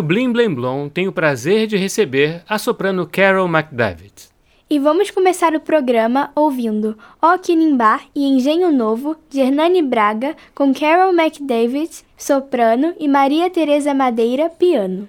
o Blim Blim Blom tem o prazer de receber a soprano Carol McDavid. E vamos começar o programa ouvindo O Quinimbá e Engenho Novo, de Hernani Braga, com Carol McDavid, soprano, e Maria Teresa Madeira, piano.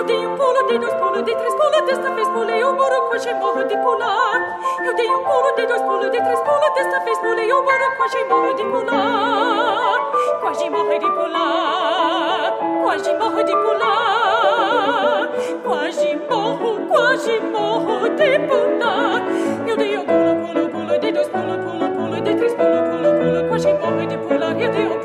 Io dei un polo, dei due spolo, dei tre spolo, testa fe spolo, io moro qua c'è moro di pola. Io dei un polo, dei due spolo, dei tre spolo, testa fe spolo, io moro qua c'è moro di pola. Qua c'è moro di pola. Qua c'è moro di pola. Qua c'è moro, qua c'è moro di pola. Io dei un polo, polo, polo, dei due spolo, polo, polo, dei tre spolo, polo, polo, qua c'è moro di pola. Io dei un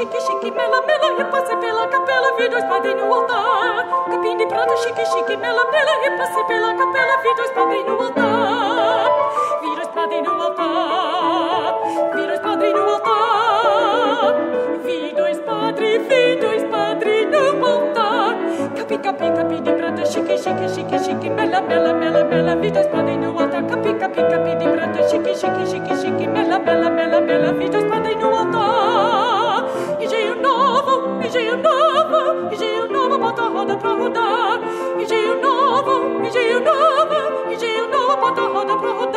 chique, chique, mela, mela, repasse pela capela, vi dois padrinhos no altar. Capim de prata, chique, chique, mela, mela, repasse pela capela, vi dois padrinhos no altar. Prata, chique, chique, chique, chique, mela, mela, mela, mela, vi dois padrinhos no altar. Capi, capi, capi de prata, chique, chique, chique, chique, mela, mela, mela, mela, vi dois padrinhos no altar engenho novo, engenho novo, bota a roda pra rodar. Engenho novo, engenho novo, engenho novo, bota a roda pra rodar.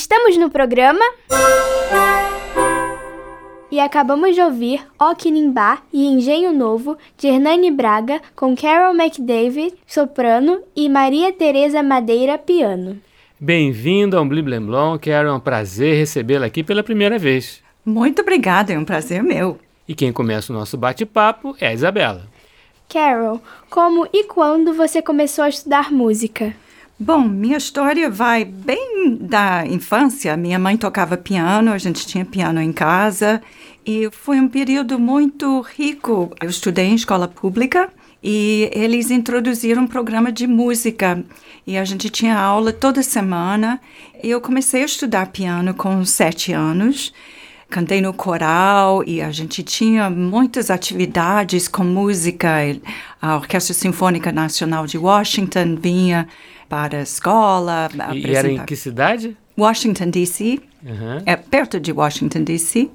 Estamos no programa e acabamos de ouvir O Quinimbá e Engenho Novo, de Hernani Braga, com Carol McDavid, soprano, e Maria Teresa Madeira, piano. Bem-vindo ao Blim Carol, é um prazer recebê-la aqui pela primeira vez. Muito obrigada, é um prazer meu. E quem começa o nosso bate-papo é a Isabela. Carol, como e quando você começou a estudar música? Bom, minha história vai bem da infância. Minha mãe tocava piano, a gente tinha piano em casa e foi um período muito rico. Eu estudei em escola pública e eles introduziram um programa de música e a gente tinha aula toda semana. Eu comecei a estudar piano com sete anos. Cantei no coral e a gente tinha muitas atividades com música. A Orquestra Sinfônica Nacional de Washington vinha para a escola. E, era em que cidade? Washington, D.C. Uhum. É perto de Washington, D.C.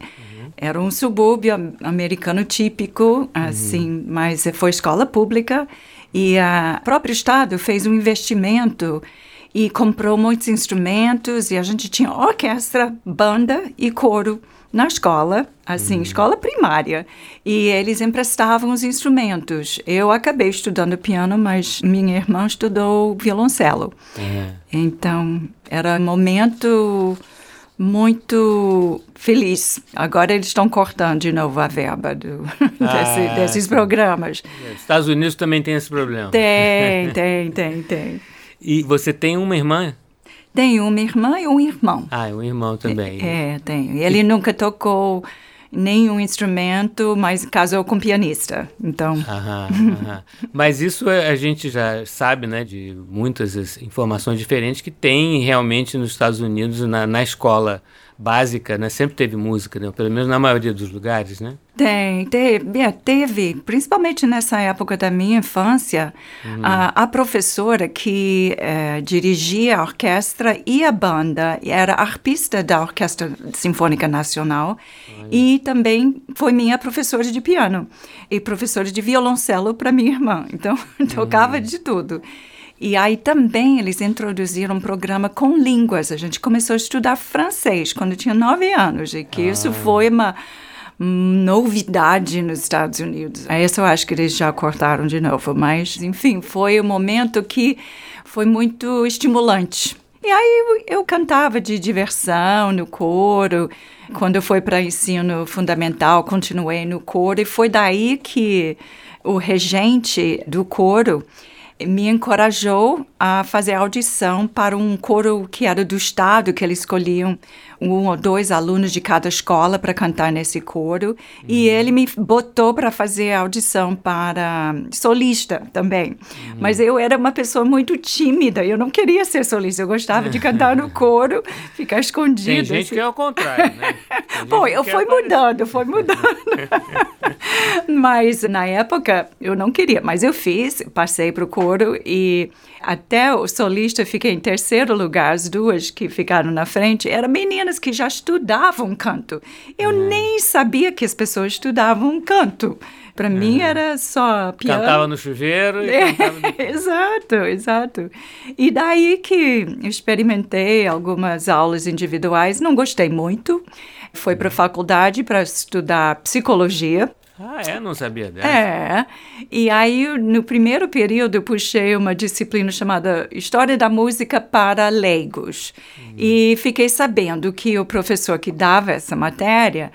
Era um subúrbio americano típico, assim, mas foi escola pública e o próprio estado fez um investimento e comprou muitos instrumentos e a gente tinha orquestra, banda e coro na escola, assim, escola primária. E eles emprestavam os instrumentos. Eu acabei estudando piano, mas minha irmã estudou violoncelo. Então, era um momento muito feliz. Agora eles estão cortando de novo a verba do, desse- Ah, desses programas. Estados Unidos também tem esse problema. Tem, tem, tem, tem. E você tem uma irmã? Tem uma irmã e um irmão. Ah, um irmão também. É, tem. Ele nunca tocou nenhum instrumento, mas casou com pianista. Então, Aham, aham. Mas isso é- a gente já sabe, né, de muitas as informações diferentes que tem realmente nos Estados Unidos, na, na escola básica, né, sempre teve música, né, pelo menos na maioria dos lugares, né? Tem, teve, é, teve, principalmente nessa época da minha infância, a, a professora que eh, dirigia a orquestra e a banda era arpista da Orquestra Sinfônica Nacional e também foi minha professora de piano e professora de violoncelo para minha irmã. Então, tocava de tudo. E aí também eles introduziram um programa com línguas. A gente começou a estudar francês quando tinha nove anos, e que isso foi uma novidade nos Estados Unidos. Essa eu acho que eles já cortaram de novo, mas enfim, foi um momento que foi muito estimulante. E aí eu, eu cantava de diversão no coro. Quando eu fui para ensino fundamental, continuei no coro e foi daí que o regente do coro me encorajou a fazer audição para um coro que era do estado, que eles escolhiam um ou dois alunos de cada escola para cantar nesse coro. E ele me botou para fazer audição para solista também. Mas eu era uma pessoa muito tímida, eu não queria ser solista, eu gostava de cantar no coro, ficar escondida. Tem gente assim. que é o contrário, né? Bom, eu fui aparecer. mudando, foi mudando. mas na época eu não queria, mas eu fiz, passei para o coro e até o solista fiquei em terceiro lugar, as duas que ficaram na frente eram meninas que já estudavam canto. Eu nem sabia que as pessoas estudavam canto. Para mim era só piano. Cantava no chuveiro e É, cantava no... exato, exato. E daí que experimentei algumas aulas individuais, não gostei muito. Fui para a faculdade para estudar psicologia. Ah, é? Não sabia dessa. É. E aí, no primeiro período, eu puxei uma disciplina chamada História da Música para Leigos. E fiquei sabendo que o professor que dava essa matéria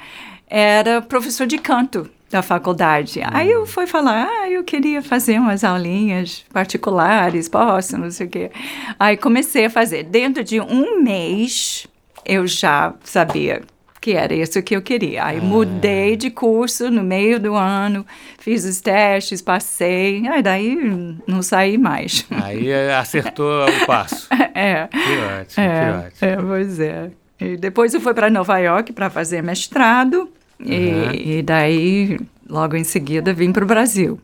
era professor de canto da faculdade. Aí eu fui falar, ah, eu queria fazer umas aulinhas particulares, posso, não sei o quê. Aí comecei a fazer. Dentro de um mês, eu já sabia que era isso que eu queria. Aí mudei de curso no meio do ano, fiz os testes, passei, aí daí não saí mais. Aí é, acertou o passo. é. Que ótimo, É, que ótimo. é, pois é. E depois eu fui para Nova York para fazer mestrado Uhum. e, e daí logo em seguida vim para o Brasil.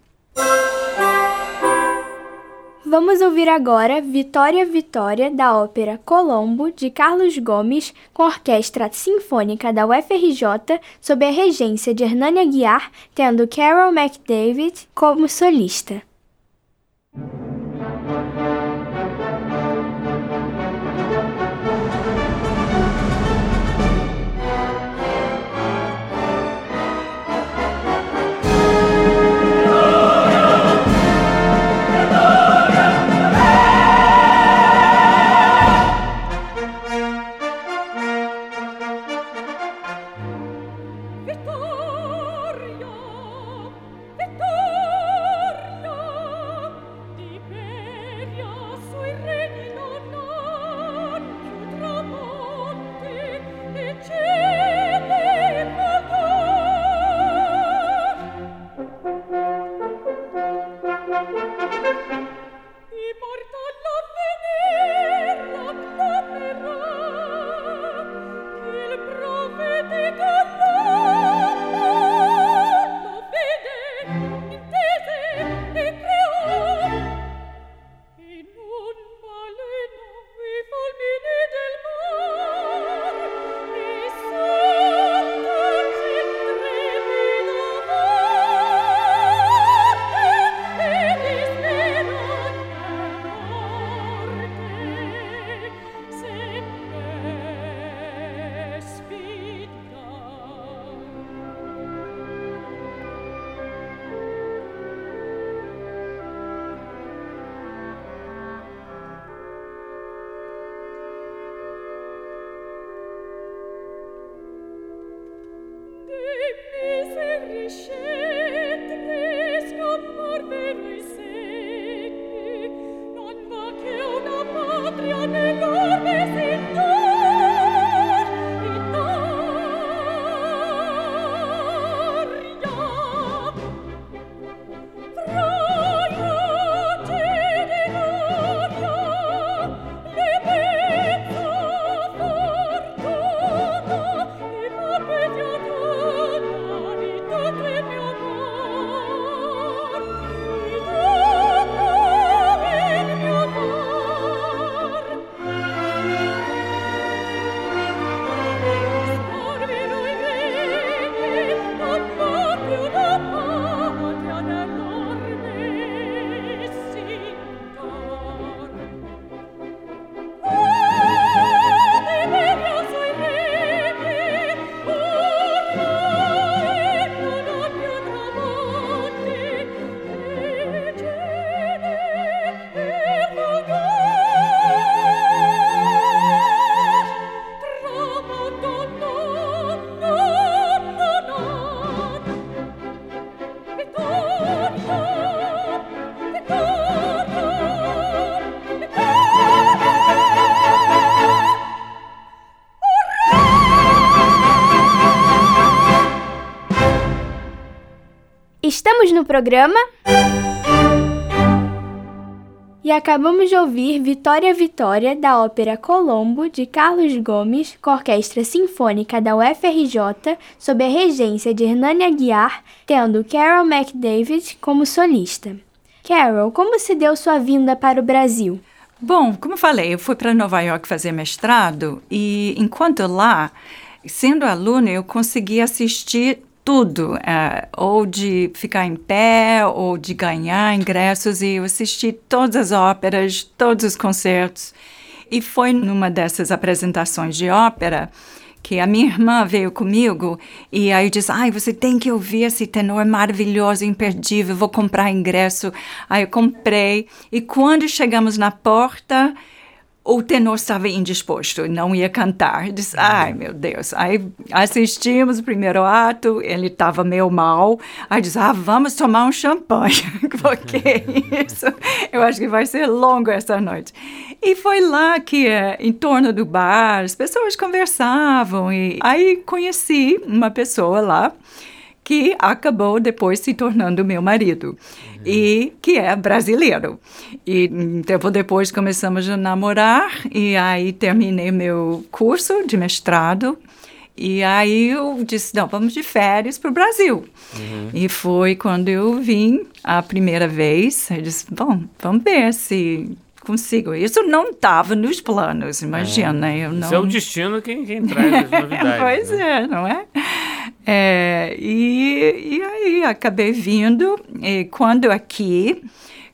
Vamos ouvir agora Vitória Vitória da ópera Colombo de Carlos Gomes com a Orquestra Sinfônica da UFRJ sob a regência de Hernani Aguiar, tendo Carol McDavid como solista. Programa. E acabamos de ouvir Vitória Vitória, da ópera Colombo, de Carlos Gomes, com a Orquestra Sinfônica da UFRJ, sob a regência de Hernani Aguiar, tendo Carol McDavid como solista. Carol, como se deu sua vinda para o Brasil? Bom, como falei, eu fui para Nova York fazer mestrado e enquanto lá, sendo aluna, eu consegui assistir tudo, é, ou de ficar em pé, ou de ganhar ingressos, e eu assisti todas as óperas, todos os concertos. E foi numa dessas apresentações de ópera que a minha irmã veio comigo e aí disse, ai, você tem que ouvir esse tenor maravilhoso, imperdível, vou comprar ingresso. Aí eu comprei e quando chegamos na porta, o tenor estava indisposto, não ia cantar. Disse, ai meu Deus. Aí assistimos o primeiro ato, ele estava meio mal. Aí disse, ah, vamos tomar um champanhe, porque isso, eu acho que vai ser longo essa noite. E foi lá que, é, em torno do bar, as pessoas conversavam. E aí conheci uma pessoa lá que acabou depois se tornando meu marido uhum. e que é brasileiro. E um tempo depois começamos a namorar e aí terminei meu curso de mestrado. E aí eu disse, não, vamos de férias para o Brasil. Uhum. E foi quando eu vim a primeira vez. Eu disse, bom, vamos ver se consigo. Isso não estava nos planos, imagina. É. Eu não... Isso é o destino quem, quem traz as novidades. pois né? é, não é? É, e, e aí acabei vindo, e quando aqui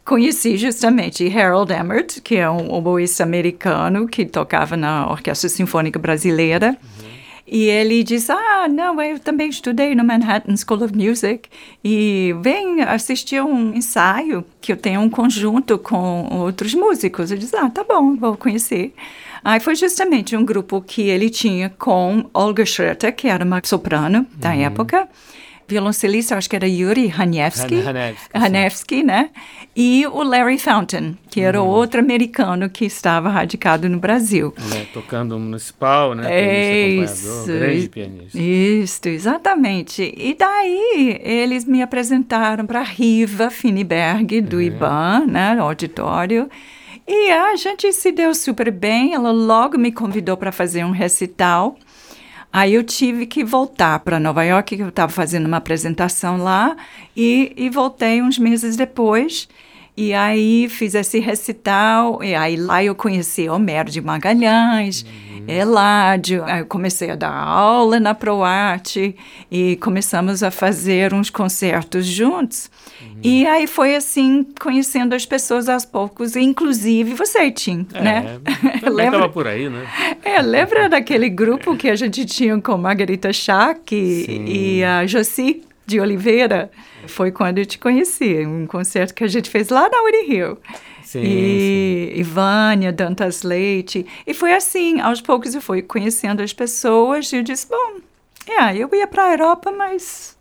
conheci justamente Harold Emmert, que é um oboísta americano que tocava na Orquestra Sinfônica Brasileira. Uhum. E ele disse: Ah, não, eu também estudei no Manhattan School of Music e vem assistir um ensaio que eu tenho um conjunto com outros músicos. Eu disse: Ah, tá bom, vou conhecer. Aí foi justamente um grupo que ele tinha com Olga Schroeter, que era uma soprano da uhum. época, violoncelista, acho que era Yuri Hanevsky. Hanevsky, né? E o Larry Fountain, que era outro americano que estava radicado no Brasil. Né, Tocando municipal, né? É isso. grande pianista. Isso, exatamente. E daí eles me apresentaram para Riva Finiberg, do IBAN, né, auditório. E a gente se deu super bem. Ela logo me convidou para fazer um recital. Aí eu tive que voltar para Nova York, que eu estava fazendo uma apresentação lá, e, e voltei uns meses depois. E aí fiz esse recital, e aí lá eu conheci Homero de Magalhães, Eládio, aí eu comecei a dar aula na ProArte e começamos a fazer uns concertos juntos. E aí foi assim, conhecendo as pessoas aos poucos, inclusive você, Tim, É, né? Lembra? por aí, né? É, lembra daquele grupo que a gente tinha com Margarita Schack e, e a Josi de Oliveira? Foi quando eu te conheci, um concerto que a gente fez lá na Uri Hill. Sim, e, e Vânia, Dantas Leite. E foi assim, aos poucos eu fui conhecendo as pessoas e eu disse, bom, é, eu ia para a Europa, mas...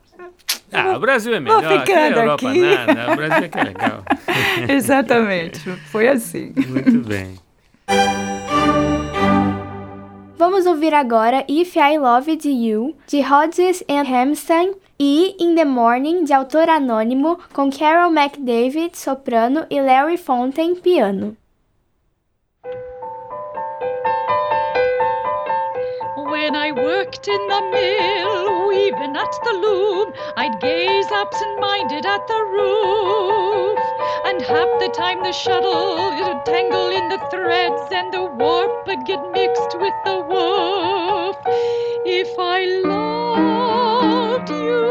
Ah, o Brasil é Vou melhor. Aqui ficando a Europa aqui. nada. O Brasil é que é legal. Exatamente, foi assim. Muito bem. Vamos ouvir agora If I Loved You, de Rodgers and Hammerstein, e In the Morning, de autor anônimo, com Carol McDavid, soprano, e Larry Fontaine, piano. When I worked in the mill, weaving at the loom, I'd gaze absent-minded at the roof. And half the time the shuttle it'd tangle in the threads, and the warp would get mixed with the woof. If I loved you,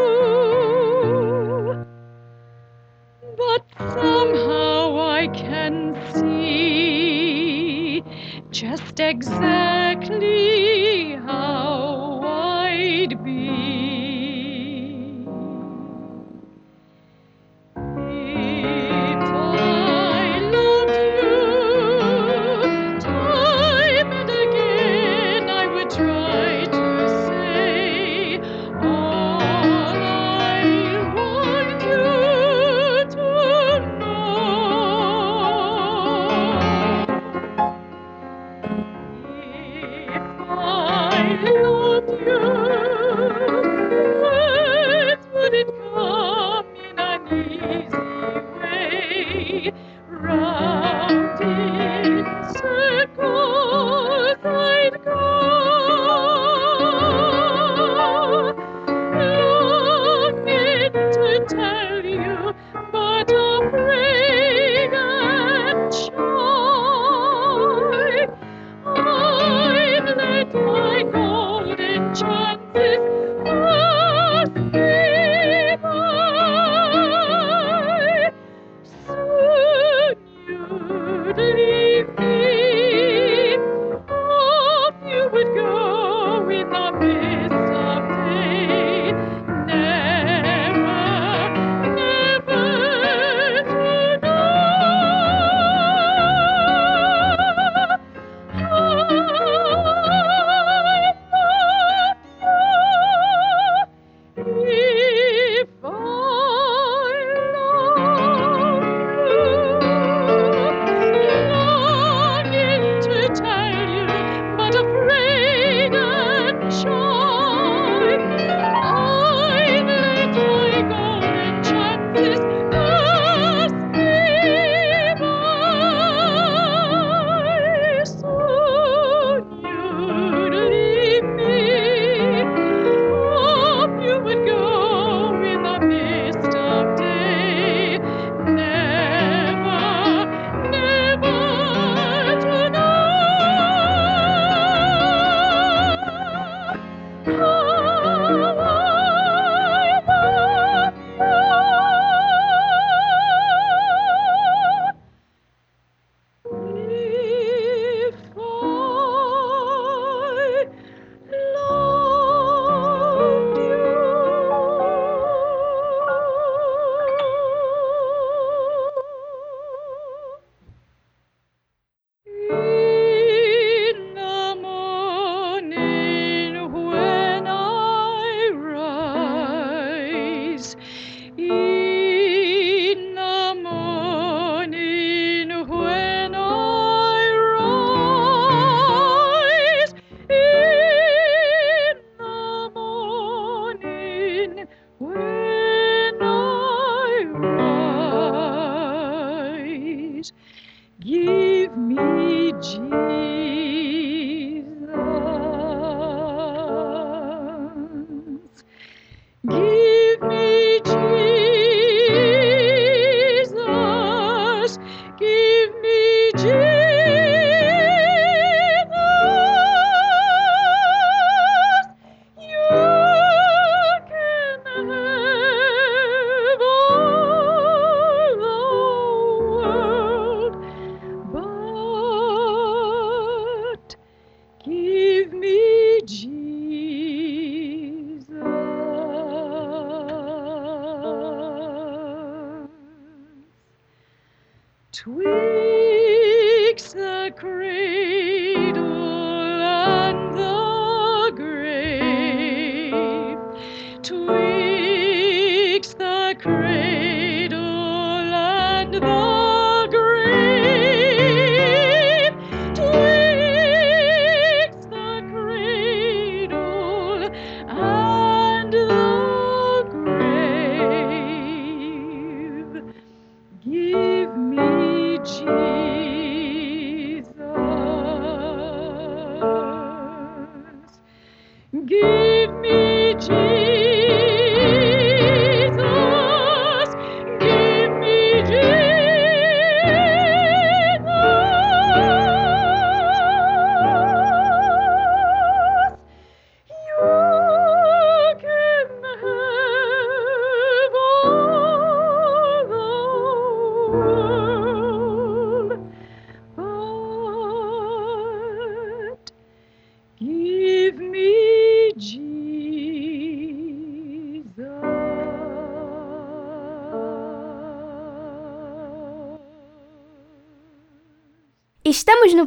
but somehow I can see just exactly how I'd be.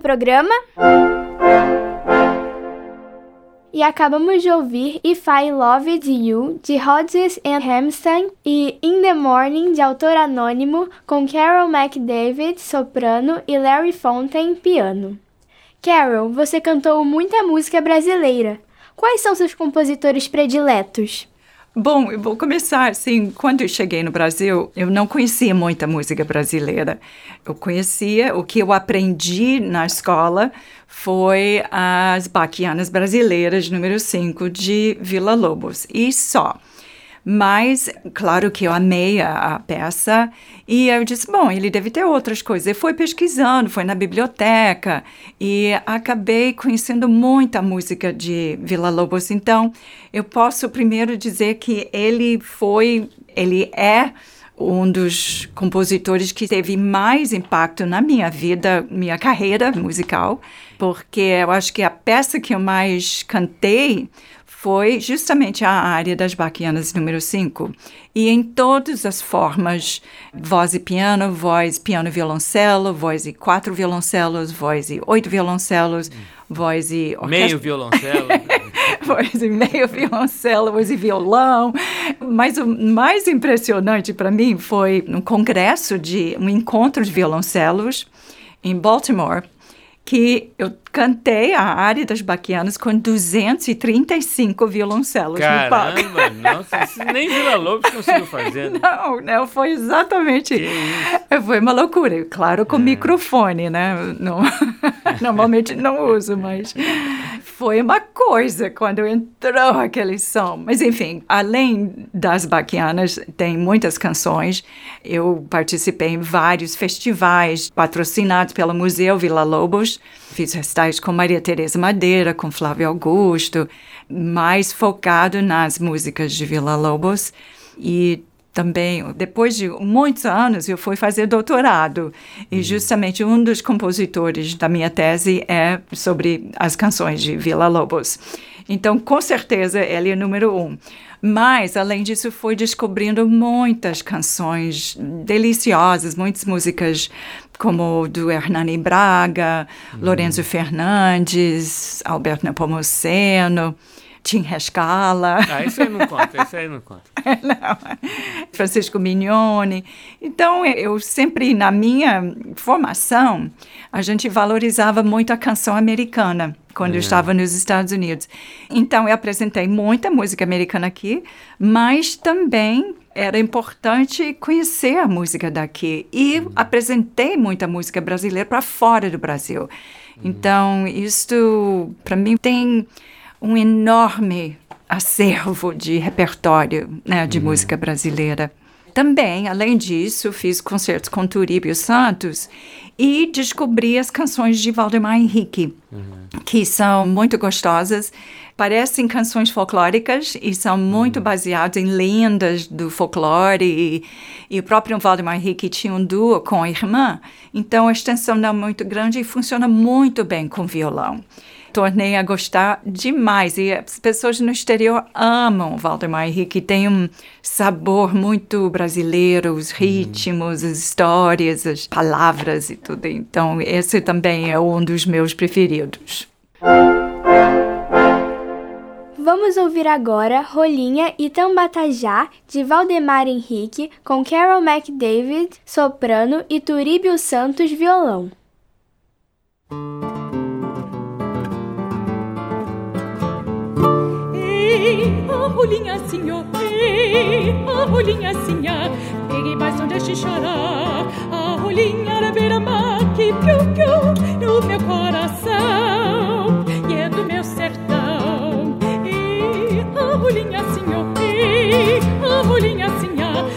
Programa. E acabamos de ouvir If I Loved You, de Rodgers and Hammerstein, e In the Morning, de autor anônimo, com Carol McDavid, soprano, e Larry Fontaine, piano. Carol, você cantou muita música brasileira. Quais são seus compositores prediletos? Bom, eu vou começar assim. Quando eu cheguei no Brasil, eu não conhecia muita música brasileira. Eu conhecia, o que eu aprendi na escola foi as Baquianas Brasileiras, número 5, de Vila Lobos, e só. Mas, claro que eu amei a, a peça e eu disse, bom, ele deve ter outras coisas. Eu fui pesquisando, foi na biblioteca e acabei conhecendo muita música de Vila Lobos. Então, eu posso primeiro dizer que ele foi, ele é um dos compositores que teve mais impacto na minha vida, minha carreira musical, porque eu acho que a peça que eu mais cantei foi justamente a área das baquianas número 5. E em todas as formas, voz e piano, voz, piano e violoncelo, voz e quatro violoncelos, voz e oito violoncelos, voz e orquestra. Meio violoncelo. voz e meio violoncelo, voz e violão. Mas o mais impressionante para mim foi um congresso de um encontro de violoncelos em Baltimore, que eu cantei a área das baquianas com 235 violoncelos no palco. Caramba, nossa, isso nem Vila Lobos conseguiu fazer. Né? Não, não, foi exatamente. Que isso. Foi uma loucura. Claro, com microfone, né? Não, normalmente não uso, mas foi uma coisa quando entrou aquele som. Mas, enfim, além das baquianas, tem muitas canções. Eu participei em vários festivais patrocinados pelo Museu Vila Lobos. Fiz recitais com Maria Tereza Madeira, com Flávio Augusto, mais focado nas músicas de Vila Lobos. E também, depois de muitos anos, eu fui fazer doutorado. E justamente um dos compositores da minha tese é sobre as canções de Vila Lobos. Então, com certeza, ele é número um. Mas, além disso, fui descobrindo muitas canções deliciosas, muitas músicas como do Hernani Braga, Lorenzo Fernandes, Alberto Nepomuceno, Tim Rescala. Ah, isso aí não conta, isso aí não conta. Não. Francisco Mignone. Então, eu sempre, na minha formação, a gente valorizava muito a canção americana quando eu estava nos Estados Unidos. Então, eu apresentei muita música americana aqui, mas também era importante conhecer a música daqui e apresentei muita música brasileira para fora do Brasil. Então, isto, para mim, tem um enorme acervo de repertório né, de música brasileira. Também, além disso, fiz concertos com Turíbio Santos e descobri as canções de Valdemar Henrique, uhum. que são muito gostosas. Parecem canções folclóricas e são muito uhum. baseadas em lendas do folclore. E, e, o próprio Valdemar Henrique tinha um duo com a irmã, então a extensão não é muito grande e funciona muito bem com violão tornei a gostar demais. E as pessoas no exterior amam Valdemar Henrique, tem um sabor muito brasileiro, os uhum. ritmos, as histórias, as palavras e tudo. Então, esse também é um dos meus preferidos. Vamos ouvir agora Rolinha e Tambatajá, de Valdemar Henrique, com Carol McDavid, soprano, e Turíbio Santos, violão. A rolinha assim, oh, a rolinha assim, peguei mais não deixe chorar. A rolinha era beira-mar que piu, piu, no meu coração e é do meu sertão. E a rolinha assim, oh, a rolinha assim, peguei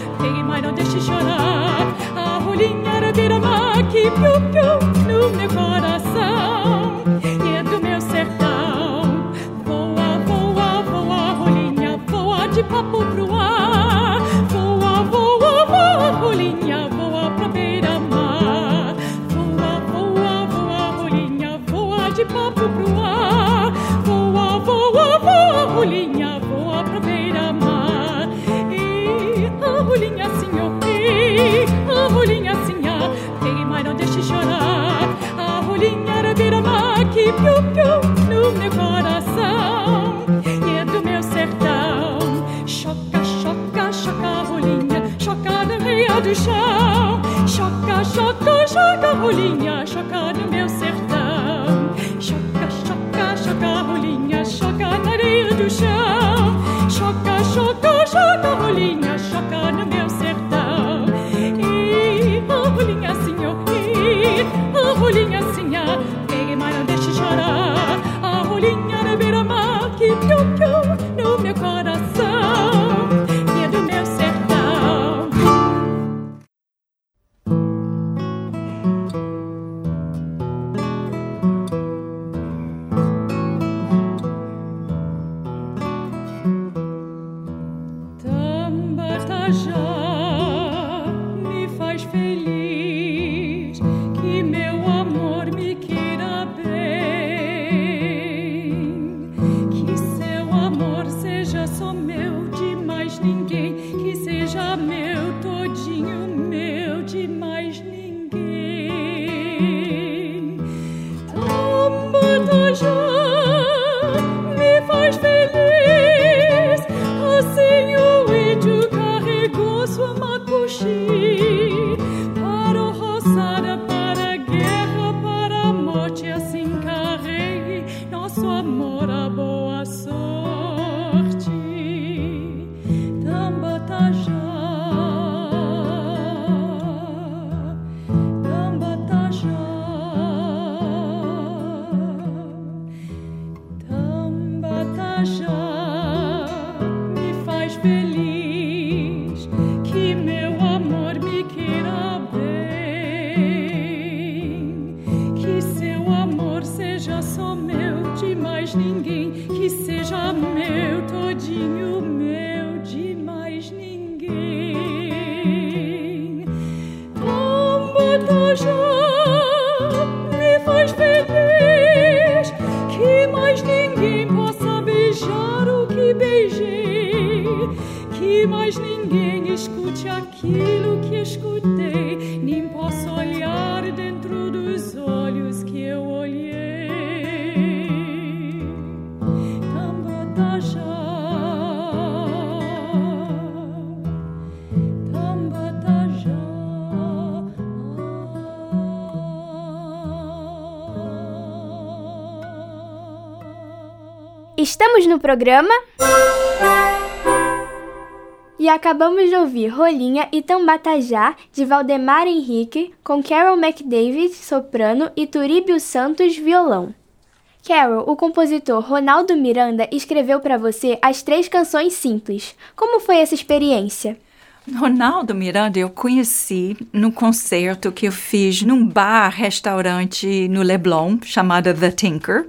programa. E acabamos de ouvir Rolinha e Tambatajá, de Valdemar Henrique, com Carol McDavid, soprano, e Turíbio Santos, violão. Carol, o compositor Ronaldo Miranda escreveu para você as três canções simples. Como foi essa experiência? Ronaldo Miranda eu conheci no concerto que eu fiz num bar, restaurante no Leblon, chamado The Tinker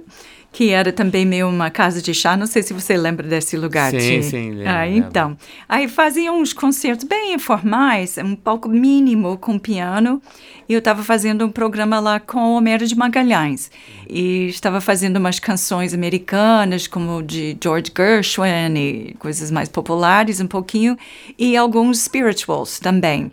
que era também meio uma casa de chá. Não sei se você lembra desse lugar. Sim, Ti. sim. Lembro, ah, então. Aí faziam uns concertos bem informais, um pouco mínimo com piano. E eu estava fazendo um programa lá com o Homero de Magalhães. E estava fazendo umas canções americanas, como de George Gershwin e coisas mais populares um pouquinho. E alguns spirituals também.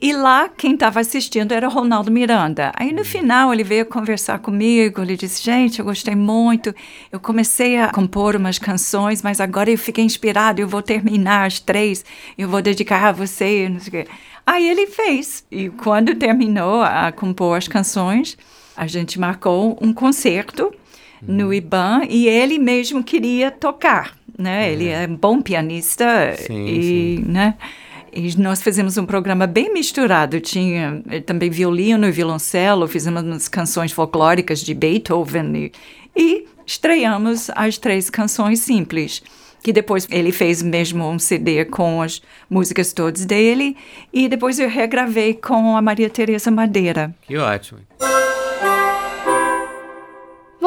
E lá, quem estava assistindo era o Ronaldo Miranda. Aí, no final, ele veio conversar comigo. Ele disse: Gente, eu gostei muito. Eu comecei a compor umas canções, mas agora eu fiquei inspirado. Eu vou terminar as três. Eu vou dedicar a você. Não sei o quê. Aí ele fez. E quando terminou a compor as canções, a gente marcou um concerto no IBAN e ele mesmo queria tocar. Né? Ele é um bom pianista Sim, e, sim. né? E nós fizemos um programa bem misturado. Tinha eh, também violino e violoncelo, fizemos umas canções folclóricas de Beethoven e, e estreamos as três canções simples. Que depois ele fez mesmo um CD com as músicas todas dele. E depois eu regravei com a Maria Teresa Madeira. Que ótimo.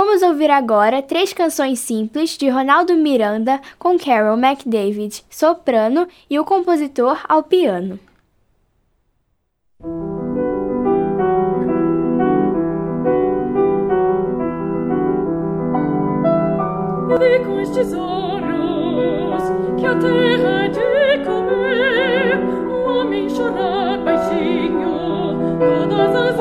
Vamos ouvir agora três canções simples de Ronaldo Miranda com Carol McDavid, soprano, e o compositor ao piano. Vi com estes olhos que a terra é de comer, o homem chorar baixinho todas as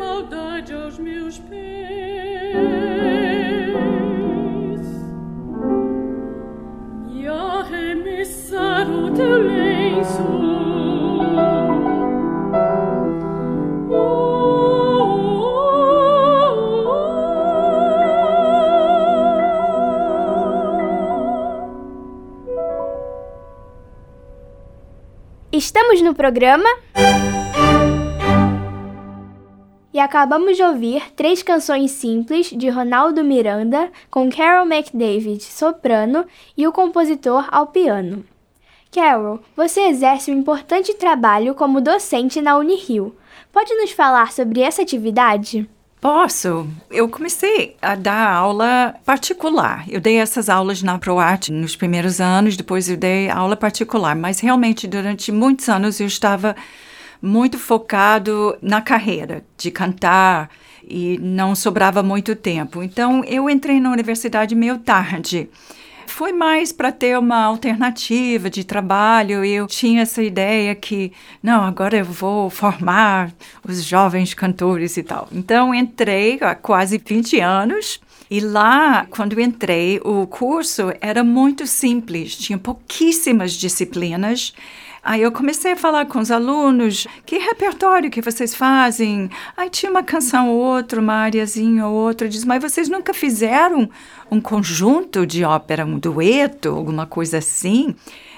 maldade aos meus pés e arremessar o teu lenço. Estamos no programa. E acabamos de ouvir três canções simples de Ronaldo Miranda com Carol McDavid, soprano, e o compositor ao piano. Carol, você exerce um importante trabalho como docente na Unirio. Pode nos falar sobre essa atividade? Posso. Eu comecei a dar aula particular. Eu dei essas aulas na ProArt nos primeiros anos, depois eu dei aula particular, mas realmente durante muitos anos eu estava muito focado na carreira de cantar e não sobrava muito tempo. Então eu entrei na universidade meio tarde. foi mais para ter uma alternativa de trabalho. Eu tinha essa ideia que, não, agora eu vou formar os jovens cantores e tal. Então, entrei há quase 20 anos. E lá, quando entrei, o curso era muito simples, tinha pouquíssimas disciplinas. Aí eu comecei a falar com os alunos, que repertório que vocês fazem? Aí tinha uma canção ou outra, uma areazinha ou outra, diz, mas vocês nunca fizeram um conjunto de ópera, um dueto, alguma coisa assim?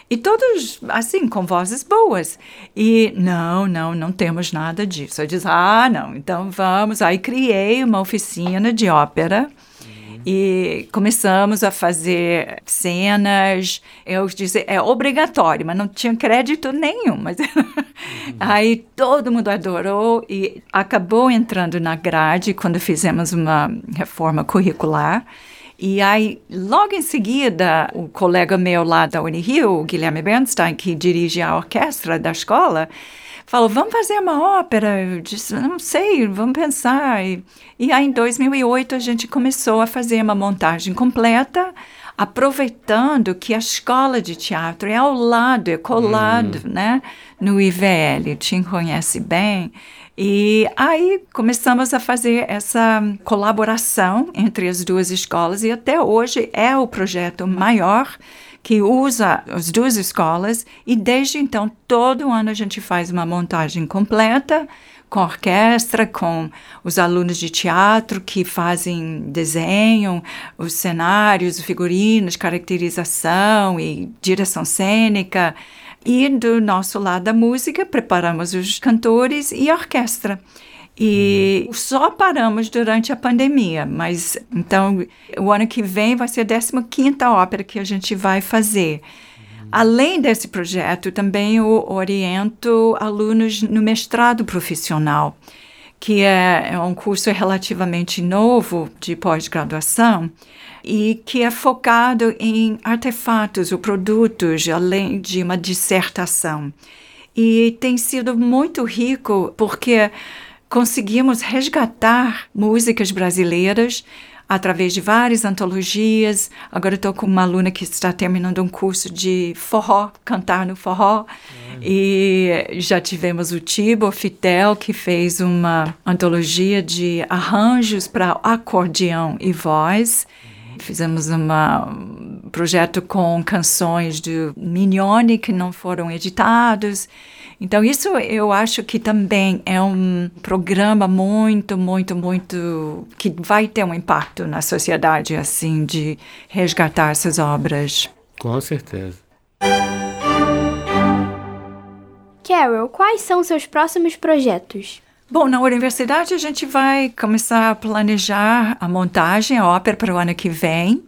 E todos, assim, com vozes boas. E não, não, não temos nada disso. Eu disse, ah, não, então vamos. Aí criei uma oficina de ópera e começamos a fazer cenas. Eu disse, é obrigatório, mas não tinha crédito nenhum. Mas aí todo mundo adorou e acabou entrando na grade quando fizemos uma reforma curricular. E aí, logo em seguida, o colega meu lá da Unirio, Guilherme Bernstein, que dirige a orquestra da escola, falou, vamos fazer uma ópera. Eu disse, não sei, vamos pensar. E, e aí, em 2008, a gente começou a fazer uma montagem completa, aproveitando que a escola de teatro é ao lado, é colado, hum. né? No IVL, Tim conhece bem. E aí começamos a fazer essa colaboração entre as duas escolas e até hoje é o projeto maior que usa as duas escolas e desde então todo ano a gente faz uma montagem completa com orquestra, com os alunos de teatro que fazem desenho, os cenários, figurinos, caracterização e direção cênica. E do nosso lado da música, preparamos os cantores e a orquestra. E uhum. só paramos durante a pandemia, mas então o ano que vem vai ser a 15 ópera que a gente vai fazer. Uhum. Além desse projeto, também eu oriento alunos no mestrado profissional, que é, é um curso relativamente novo de pós-graduação e que é focado em artefatos ou produtos, além de uma dissertação. E tem sido muito rico porque conseguimos resgatar músicas brasileiras através de várias antologias. Agora estou com uma aluna que está terminando um curso de forró, cantar no forró. Uhum. E já tivemos o Tibo Fitel, que fez uma antologia de arranjos para acordeão e voz. Fizemos uma, um projeto com canções do Mignone que não foram editados. Então, isso eu acho que também é um programa muito, muito, muito. que vai ter um impacto na sociedade, assim, de resgatar essas obras. Com certeza. Carol, quais são seus próximos projetos? Bom, na universidade a gente vai começar a planejar a montagem, a ópera para o ano que vem.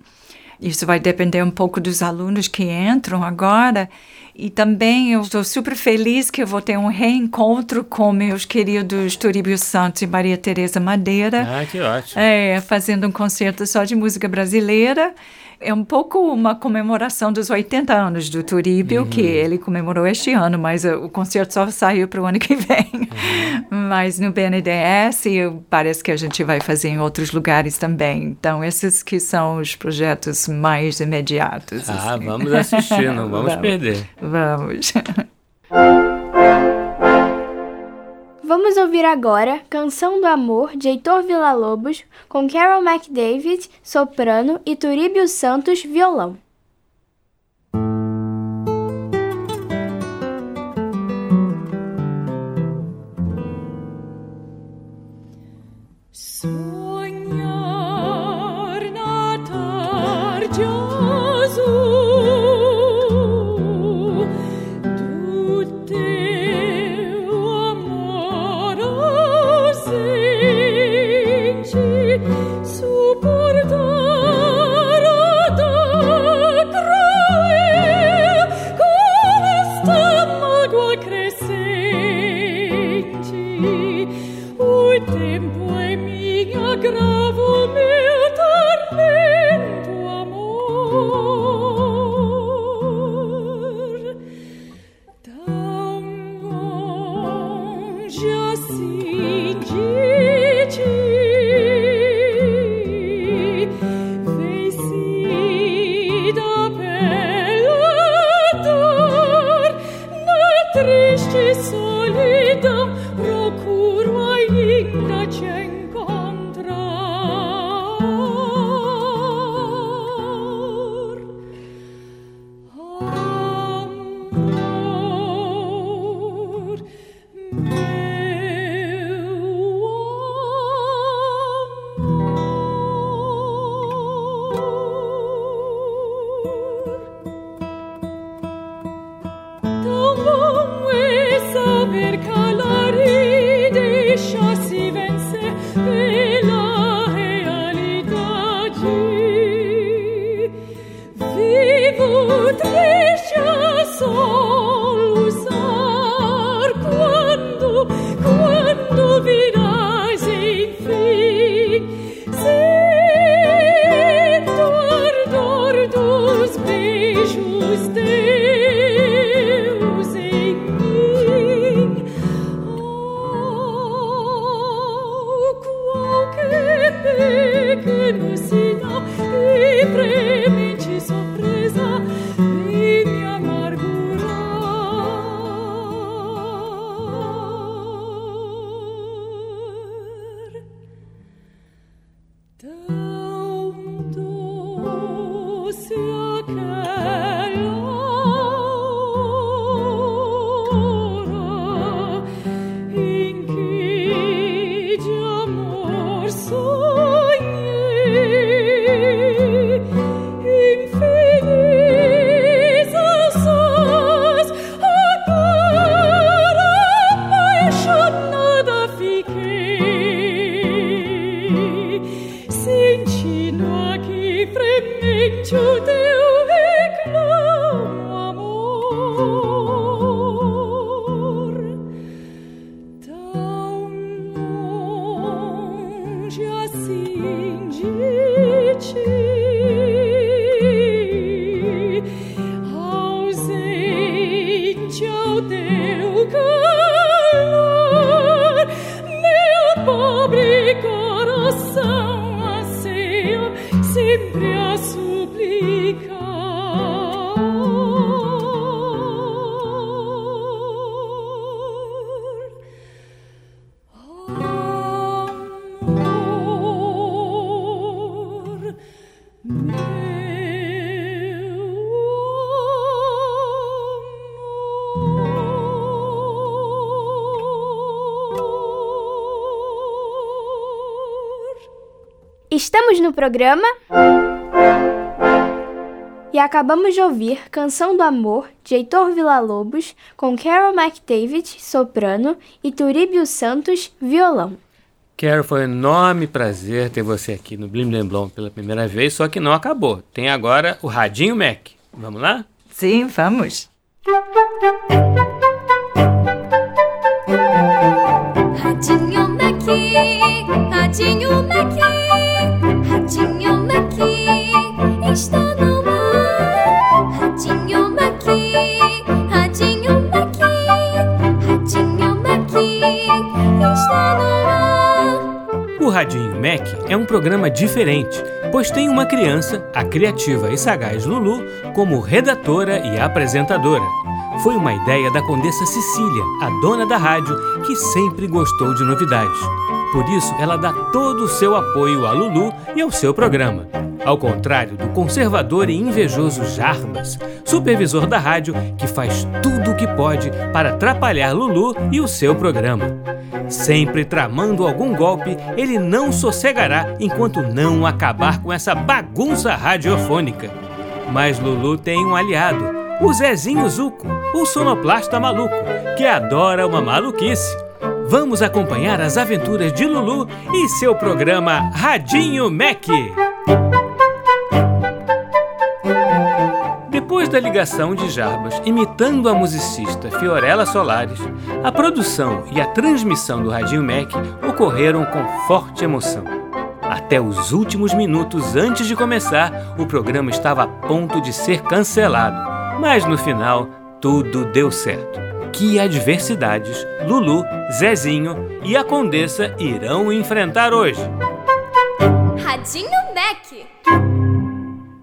Isso vai depender um pouco dos alunos que entram agora. E também eu estou super feliz que eu vou ter um reencontro com meus queridos Turíbio Santos e Maria Tereza Madeira. Ah, que ótimo. É, fazendo um concerto só de música brasileira é um pouco uma comemoração dos 80 anos do Turíbio, uhum. que ele comemorou este ano, mas o concerto só saiu para o ano que vem. Uhum. Mas no BNDES parece que a gente vai fazer em outros lugares também. Então, esses que são os projetos mais imediatos. Ah, assim. vamos assistir, não vamos, vamos perder. Vamos. Vamos ouvir agora Canção do Amor de Heitor Villa-Lobos com Carol McDavid, soprano e Turíbio Santos, violão. Estamos programa. E acabamos de ouvir Canção do Amor, de Heitor Villa-Lobos, com Carol McDavid, soprano, e Turíbio Santos, violão. Carol, foi um enorme prazer ter você aqui no Blim Blim Blom pela primeira vez, só que não acabou. Tem agora o Radinho Mac. Vamos lá? Sim, vamos. Radinho Mac, Radinho Mac. Radinho Maqui está no ar. Radinho Maqui, Radinho Maqui, Radinho Maqui está no ar. O Radinho Mac é um programa diferente, pois tem uma criança, a criativa e sagaz Lulu, como redatora e apresentadora. Foi uma ideia da Condessa Cecília, a dona da rádio, que sempre gostou de novidades. Por isso, ela dá todo o seu apoio a Lulu e ao seu programa. Ao contrário do conservador e invejoso Jarbas, supervisor da rádio, que faz tudo o que pode para atrapalhar Lulu e o seu programa. Sempre tramando algum golpe, ele não sossegará enquanto não acabar com essa bagunça radiofônica. Mas Lulu tem um aliado, o Zezinho Zuco, o sonoplasta maluco, que adora uma maluquice. Vamos acompanhar as aventuras de Lulu e seu programa Radinho Mac. Depois da ligação de Jarbas imitando a musicista Fiorella Solares, a produção e a transmissão do Radinho Mac ocorreram com forte emoção. Até os últimos minutos antes de começar, o programa estava a ponto de ser cancelado, mas no final tudo deu certo que adversidades Lulu, Zezinho e a Condessa irão enfrentar hoje. Radinho Mac.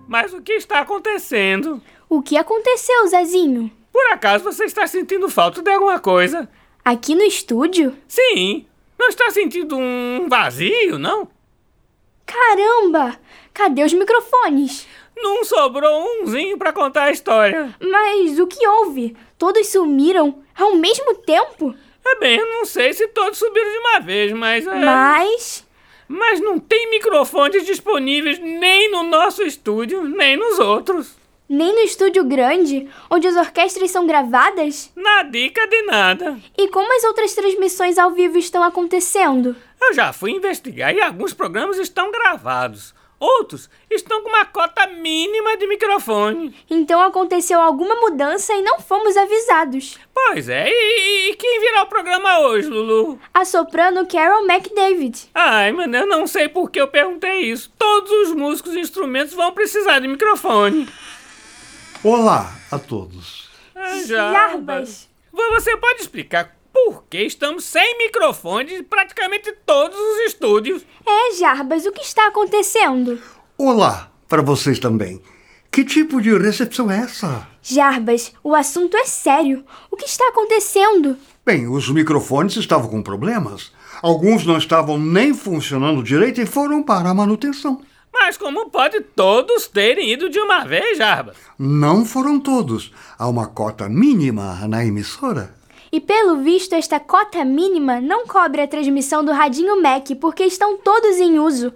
Mas o que está acontecendo? O que aconteceu, Zezinho? Por acaso você está sentindo falta de alguma coisa? Aqui no estúdio? Sim. Não está sentindo um vazio, não? Caramba! Cadê os microfones? Não sobrou umzinho para contar a história. Mas o que houve? Todos sumiram ao mesmo tempo? É bem, eu não sei se todos subiram de uma vez, mas. É... Mas. Mas não tem microfones disponíveis nem no nosso estúdio, nem nos outros. Nem no estúdio grande, onde as orquestras são gravadas? Na dica de nada. E como as outras transmissões ao vivo estão acontecendo? Eu já fui investigar e alguns programas estão gravados. Outros estão com uma cota mínima de microfone. Então aconteceu alguma mudança e não fomos avisados. Pois é, e, e quem virá o programa hoje, Lulu? A soprano Carol McDavid. Ai, mano, eu não sei por que eu perguntei isso. Todos os músicos e instrumentos vão precisar de microfone. Olá a todos. Ah, Jarbas. Você pode explicar porque estamos sem microfone em praticamente todos os estúdios. É, Jarbas, o que está acontecendo? Olá, para vocês também. Que tipo de recepção é essa? Jarbas, o assunto é sério. O que está acontecendo? Bem, os microfones estavam com problemas. Alguns não estavam nem funcionando direito e foram para a manutenção. Mas como pode todos terem ido de uma vez, Jarbas? Não foram todos. Há uma cota mínima na emissora. E pelo visto, esta cota mínima não cobre a transmissão do Radinho Mac, porque estão todos em uso.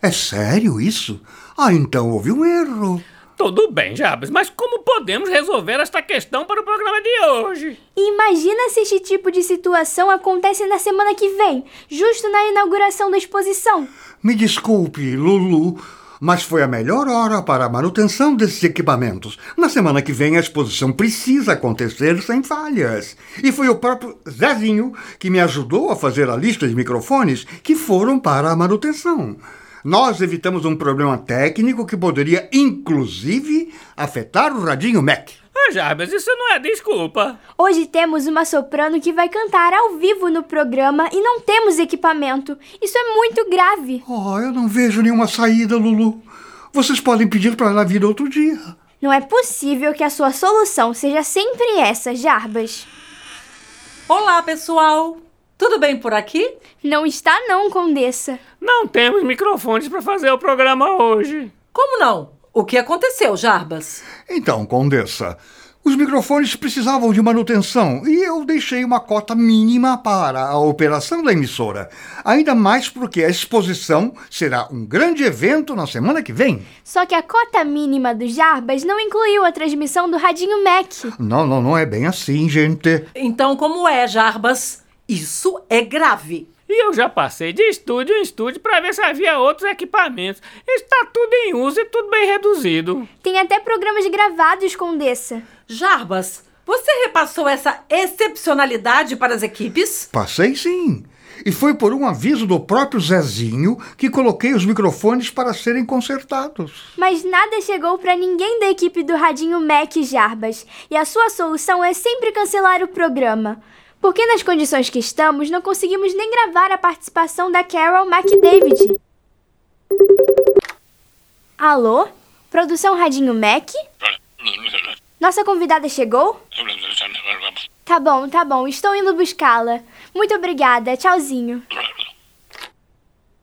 É sério isso? Ah, então houve um erro. Tudo bem, Jarbas, mas como podemos resolver esta questão para o programa de hoje? Imagina se este tipo de situação acontece na semana que vem, justo na inauguração da exposição. Me desculpe, Lulu, mas foi a melhor hora para a manutenção desses equipamentos. Na semana que vem a exposição precisa acontecer sem falhas. E foi o próprio Zezinho que me ajudou a fazer a lista de microfones que foram para a manutenção. Nós evitamos um problema técnico que poderia, inclusive, afetar o radinho Mac. Ah, Jarbas, isso não é desculpa. Hoje temos uma soprano que vai cantar ao vivo no programa e não temos equipamento. Isso é muito grave. Oh, eu não vejo nenhuma saída, Lulu. Vocês podem pedir para ela vir outro dia. Não é possível que a sua solução seja sempre essa, Jarbas. Olá, pessoal! Tudo bem por aqui? Não está não, Condessa. Não temos microfones para fazer o programa hoje. Como não? O que aconteceu, Jarbas? Então, Condessa, os microfones precisavam de manutenção e eu deixei uma cota mínima para a operação da emissora. Ainda mais porque a exposição será um grande evento na semana que vem. Só que a cota mínima do Jarbas não incluiu a transmissão do Radinho Mac. Não, não, não é bem assim, gente. Então, como é, Jarbas? Isso é grave. E eu já passei de estúdio em estúdio para ver se havia outros equipamentos. Está tudo em uso e tudo bem reduzido. Tem até programas gravados, Condessa. Jarbas, você repassou essa excepcionalidade para as equipes? Passei sim. E foi por um aviso do próprio Zezinho que coloquei os microfones para serem consertados. Mas nada chegou para ninguém da equipe do Radinho Mac Jarbas. E a sua solução é sempre cancelar o programa. Porque nas condições que estamos, não conseguimos nem gravar a participação da Carol McDavid. Alô? Produção Radinho Mac? Nossa convidada chegou? Tá bom, tá bom, estou indo buscá-la. Muito obrigada, tchauzinho.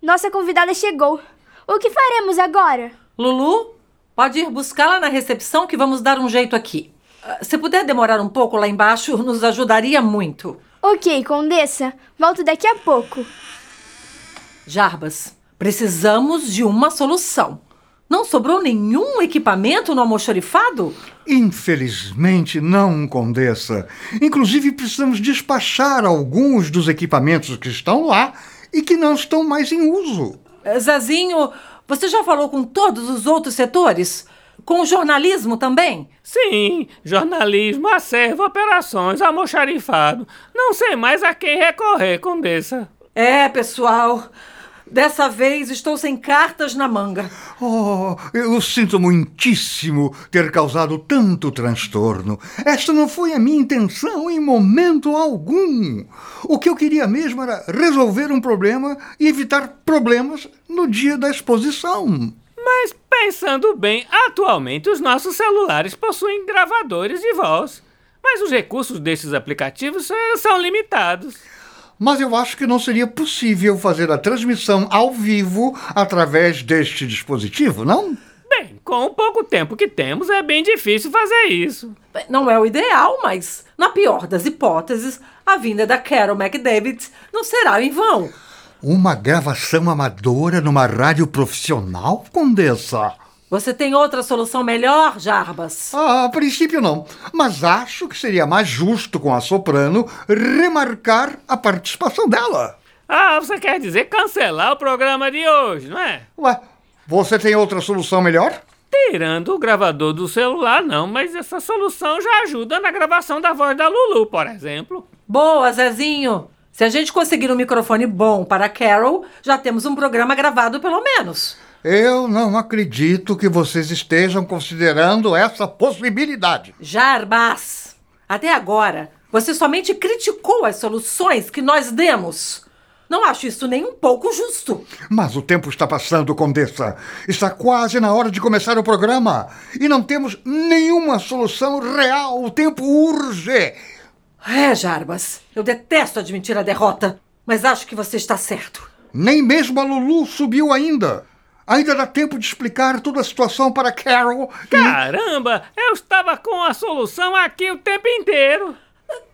Nossa convidada chegou. O que faremos agora? Lulu, pode ir buscá-la na recepção que vamos dar um jeito aqui. Ah, Se puder demorar um pouco lá embaixo, nos ajudaria muito. Ok, Condessa, volto daqui a pouco. Jarbas, precisamos de uma solução. Não sobrou nenhum equipamento no almoxorifado? Infelizmente não, Condessa. Inclusive, precisamos despachar alguns dos equipamentos que estão lá e que não estão mais em uso. Eh, Zezinho, você já falou com todos os outros setores? Com o jornalismo também? Sim, jornalismo, acervo, operações, almoxarifado. Não sei mais a quem recorrer, Condessa. É, pessoal. Dessa vez estou sem cartas na manga. Oh, eu sinto muitíssimo ter causado tanto transtorno. Esta não foi a minha intenção em momento algum. O que eu queria mesmo era resolver um problema e evitar problemas no dia da exposição. Mas pensando bem, atualmente os nossos celulares possuem gravadores de voz. Mas os recursos desses aplicativos eh, são limitados. Mas eu acho que não seria possível fazer a transmissão ao vivo através deste dispositivo, não? Bem, com o pouco tempo que temos, é bem difícil fazer isso. Não é o ideal, mas, na pior das hipóteses, a vinda da Carol McDavid não será em vão. Uma gravação amadora numa rádio profissional, Condessa? Você tem outra solução melhor, Jarbas? Ah, a princípio não, mas acho que seria mais justo com a soprano remarcar a participação dela. Ah, você quer dizer cancelar o programa de hoje, não é? Ué, você tem outra solução melhor? Tirando o gravador do celular, não, mas essa solução já ajuda na gravação da voz da Lulu, por exemplo. Boa, Zezinho. Se a gente conseguir um microfone bom para a Carol, já temos um programa gravado pelo menos. Eu não acredito que vocês estejam considerando essa possibilidade. Jarbas, até agora, Você somente criticou as soluções que nós demos. Não acho isso nem um pouco justo. Mas o tempo está passando, Condessa. Está quase na hora de começar o programa. E não temos nenhuma solução real. O tempo urge. É, Jarbas, eu detesto admitir a derrota, mas acho que você está certo. Nem mesmo a Lulu subiu ainda. Ainda dá tempo de explicar toda a situação para Carol. e- Caramba, eu estava com a solução aqui o tempo inteiro.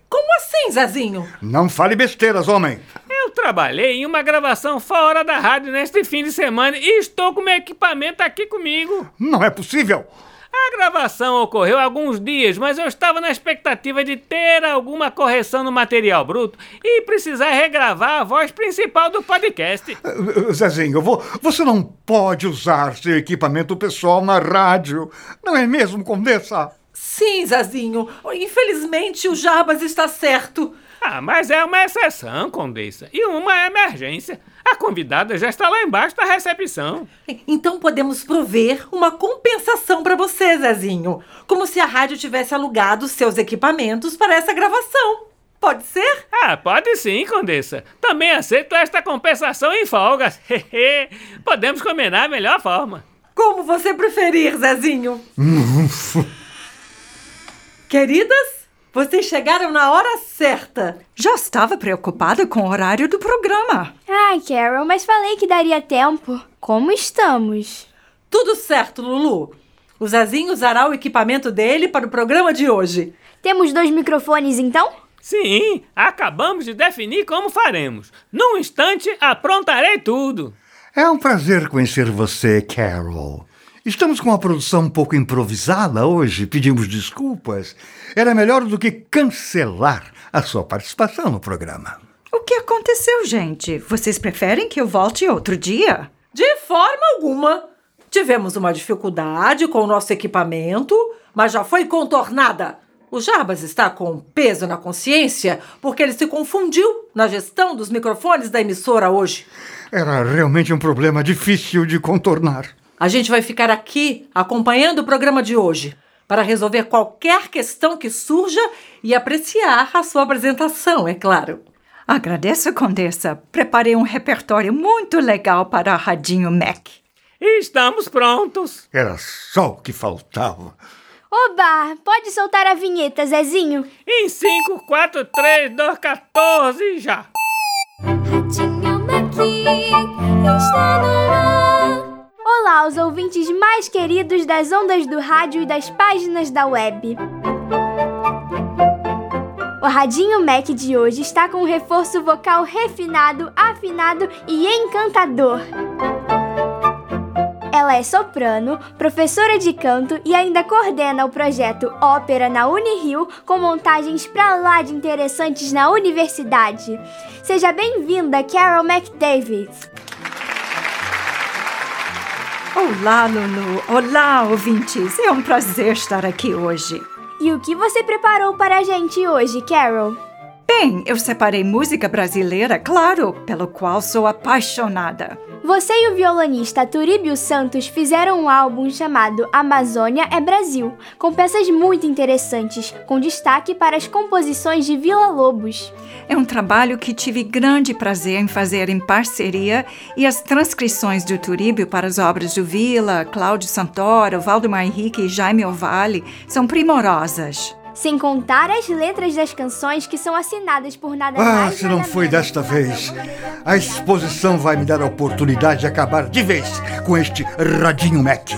Como assim, Zezinho? Não fale besteiras, homem. Eu trabalhei em uma gravação fora da rádio neste fim de semana e estou com meu equipamento aqui comigo. Não é possível. A gravação ocorreu há alguns dias, mas eu estava na expectativa de ter alguma correção no material bruto e precisar regravar a voz principal do podcast. Uh, Zezinho, vo- você não pode usar seu equipamento pessoal na rádio. Não é mesmo, Condessa? Sim, Zezinho. Infelizmente, o Jarbas está certo. Ah, mas é uma exceção, Condessa, e uma emergência. A convidada já está lá embaixo da recepção. Então podemos prover uma compensação para você, Zezinho. Como se a rádio tivesse alugado seus equipamentos para essa gravação. Pode ser? Ah, pode sim, Condessa. Também aceito esta compensação em folgas. Podemos combinar a melhor forma. Como você preferir, Zezinho. Queridas, vocês chegaram na hora certa. Já estava preocupada com o horário do programa. Ai, Carol, mas falei que daria tempo. Como estamos? Tudo certo, Lulu. O Zezinho usará o equipamento dele para o programa de hoje. Temos dois microfones, então? Sim, acabamos de definir como faremos. Num instante, aprontarei tudo. É um prazer conhecer você, Carol. Estamos com uma produção um pouco improvisada hoje, pedimos desculpas. Era melhor do que cancelar a sua participação no programa. O que aconteceu, gente? Vocês preferem que eu volte outro dia? De forma alguma. Tivemos uma dificuldade com o nosso equipamento, mas já foi contornada. O Jarbas está com peso na consciência porque ele se confundiu na gestão dos microfones da emissora hoje. Era realmente um problema difícil de contornar. A gente vai ficar aqui acompanhando o programa de hoje para resolver qualquer questão que surja e apreciar a sua apresentação, é claro. Agradeço, Condessa. Preparei um repertório muito legal para a Radinho Mac. Estamos prontos. Era só o que faltava. Oba! Pode soltar a vinheta, Zezinho? Em 5, 4, 3, 2, 14, já. Ratinho Maqui está no ar. Olá, os ouvintes mais queridos das ondas do rádio e das páginas da web. O Radinho Mac de hoje está com um reforço vocal refinado, afinado e encantador. Ela é soprano, professora de canto e ainda coordena o projeto Ópera na Unirio com montagens pra lá de interessantes na universidade. Seja bem-vinda, Carol McDavid. Olá, Lulu. Olá, ouvintes. É um prazer estar aqui hoje. E o que você preparou para a gente hoje, Carol? Bem, eu separei música brasileira, claro, pelo qual sou apaixonada. Você e o violonista Turíbio Santos fizeram um álbum chamado Amazônia é Brasil, com peças muito interessantes, com destaque para as composições de Vila Lobos. É um trabalho que tive grande prazer em fazer em parceria e as transcrições do Turíbio para as obras do Vila, Cláudio Santoro, Valdemar Henrique e Jaime Ovalle são primorosas. Sem contar as letras das canções que são assinadas por nada Ah, mais se não foi desta vez. A exposição vai me dar a oportunidade de acabar de vez com este Radinho Mac.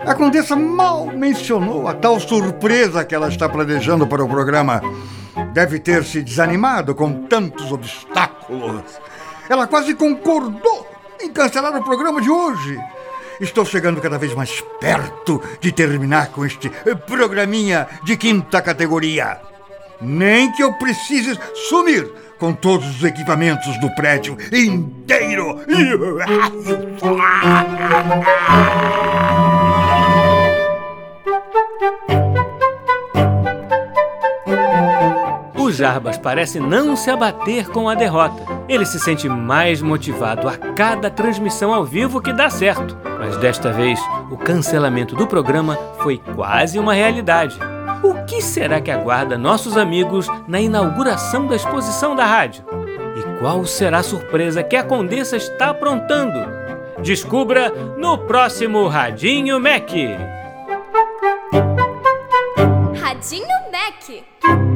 A Condessa mal mencionou a tal surpresa que ela está planejando para o programa. Deve ter se desanimado com tantos obstáculos. Ela quase concordou em cancelar o programa de hoje. Estou chegando cada vez mais perto de terminar com este programinha de quinta categoria. Nem que eu precise sumir com todos os equipamentos do prédio inteiro. Jarbas parece não se abater com a derrota. Ele se sente mais motivado a cada transmissão ao vivo que dá certo. Mas desta vez, o cancelamento do programa foi quase uma realidade. O que será que aguarda nossos amigos na inauguração da exposição da rádio? E qual será a surpresa que a Condessa está aprontando? Descubra no próximo Radinho Mac. Radinho Mac.